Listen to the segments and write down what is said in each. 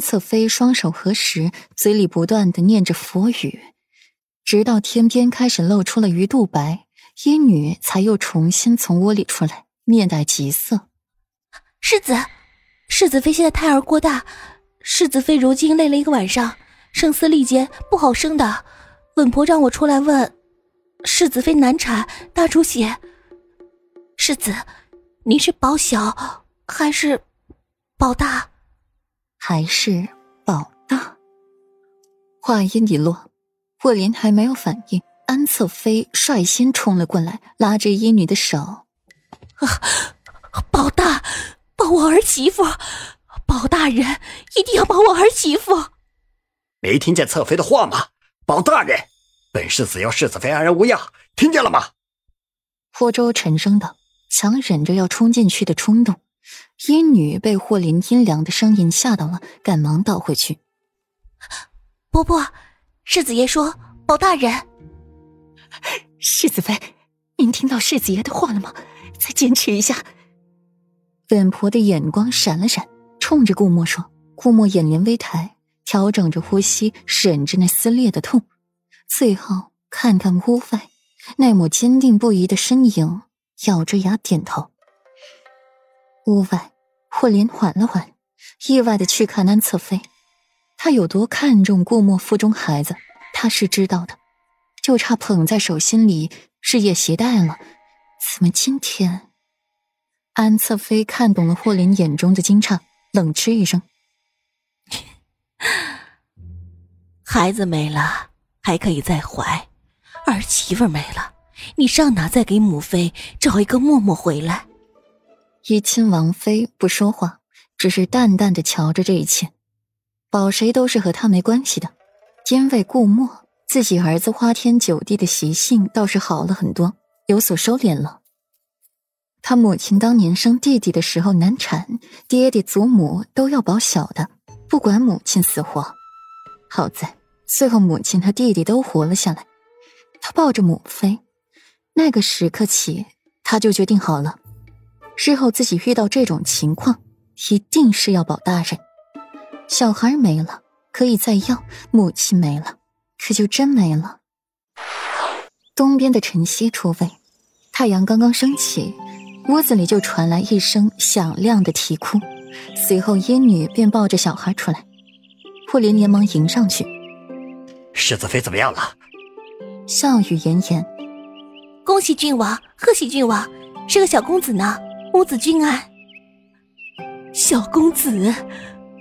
侧妃双手合十，嘴里不断的念着佛语，直到天边开始露出了鱼肚白，医女才又重新从窝里出来，面带急色。世子，世子妃现在胎儿过大，世子妃如今累了一个晚上，声嘶力竭，不好生的。稳婆让我出来问，世子妃难产，大出血。世子，您是保小还是保大？还是保大？话音一落，霍林还没有反应，安侧妃率先冲了过来，拉着医女的手：“啊，保大！”保我儿媳妇，保大人一定要保我儿媳妇。没听见侧妃的话吗？保大人，本世子要世子妃安然无恙，听见了吗？霍州沉声道，强忍着要冲进去的冲动。阴女被霍林阴凉的声音吓到了，赶忙倒回去。伯伯，世子爷说保大人。世子妃，您听到世子爷的话了吗？再坚持一下。本婆的眼光闪了闪，冲着顾墨说：“顾墨眼帘微抬，调整着呼吸，忍着那撕裂的痛，最后看看屋外那抹坚定不移的身影，咬着牙点头。屋外，霍林缓了缓，意外的去看安侧妃。他有多看重顾墨腹中孩子，他是知道的，就差捧在手心里日夜携带了。怎么今天？”安侧妃看懂了霍林眼中的惊诧，冷嗤一声：“孩子没了还可以再怀，儿媳妇没了，你上哪再给母妃找一个默默回来？”怡亲王妃不说话，只是淡淡的瞧着这一切。保谁都是和他没关系的，因为顾墨自己儿子花天酒地的习性倒是好了很多，有所收敛了。他母亲当年生弟弟的时候难产，爹爹祖母都要保小的，不管母亲死活。好在最后母亲和弟弟都活了下来。他抱着母妃，那个时刻起，他就决定好了，日后自己遇到这种情况，一定是要保大人。小孩没了可以再要，母亲没了，可就真没了。东边的晨曦出位，太阳刚刚升起。屋子里就传来一声响亮的啼哭，随后阴女便抱着小孩出来。霍林连忙迎上去：“世子妃怎么样了？”笑语炎炎：“恭喜郡王，贺喜郡王，是个小公子呢，母子均安。”小公子，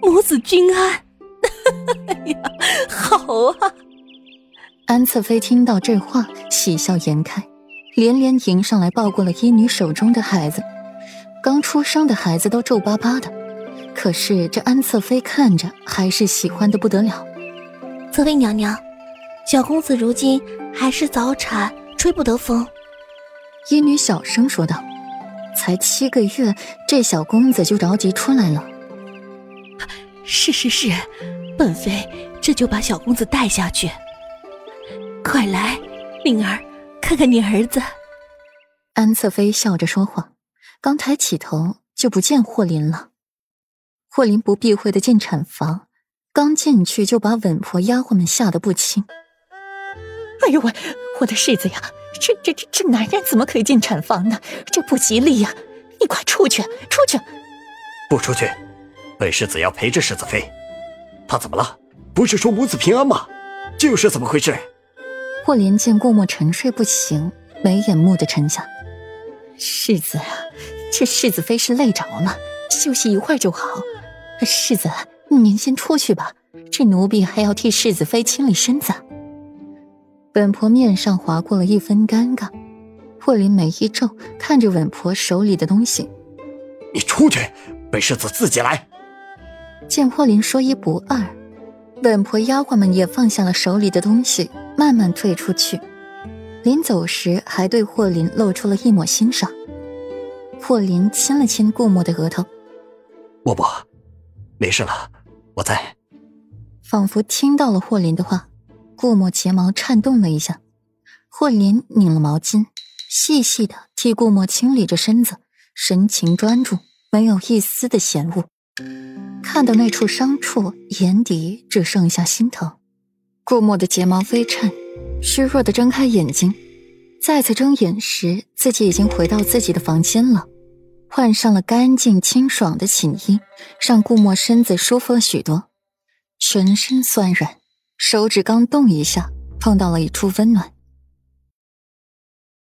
母子均安，哎呀，好啊！安侧妃听到这话，喜笑颜开。连连迎上来抱过了医女手中的孩子，刚出生的孩子都皱巴巴的，可是这安侧妃看着还是喜欢的不得了。侧妃娘娘，小公子如今还是早产，吹不得风。医女小声说道：“才七个月，这小公子就着急出来了。”是是是，本妃这就把小公子带下去。快来，灵儿。看看你儿子，安侧妃笑着说话，刚抬起头就不见霍林了。霍林不避讳的进产房，刚进去就把稳婆丫鬟们吓得不轻。哎呦喂，我的世子呀，这这这这男人怎么可以进产房呢？这不吉利呀！你快出去，出去！不出去，本世子要陪着世子妃。她怎么了？不是说母子平安吗？这又是怎么回事？霍连见顾墨沉睡不醒，眉眼蓦地沉下。世子啊，这世子妃是累着了，休息一会儿就好。世子，您先出去吧，这奴婢还要替世子妃清理身子。稳婆面上划过了一分尴尬，霍林眉一皱，看着稳婆手里的东西：“你出去，本世子自己来。”见霍林说一不二，稳婆丫鬟们也放下了手里的东西。慢慢退出去，临走时还对霍林露出了一抹欣赏。霍林亲了亲顾墨的额头：“默默，没事了，我在。”仿佛听到了霍林的话，顾墨睫毛颤动了一下。霍林拧了毛巾，细细的替顾墨清理着身子，神情专注，没有一丝的嫌恶。看到那处伤处，眼底只剩下心疼。顾墨的睫毛微颤，虚弱的睁开眼睛。再次睁眼时，自己已经回到自己的房间了，换上了干净清爽的寝衣，让顾墨身子舒服了许多，全身酸软，手指刚动一下，碰到了一处温暖。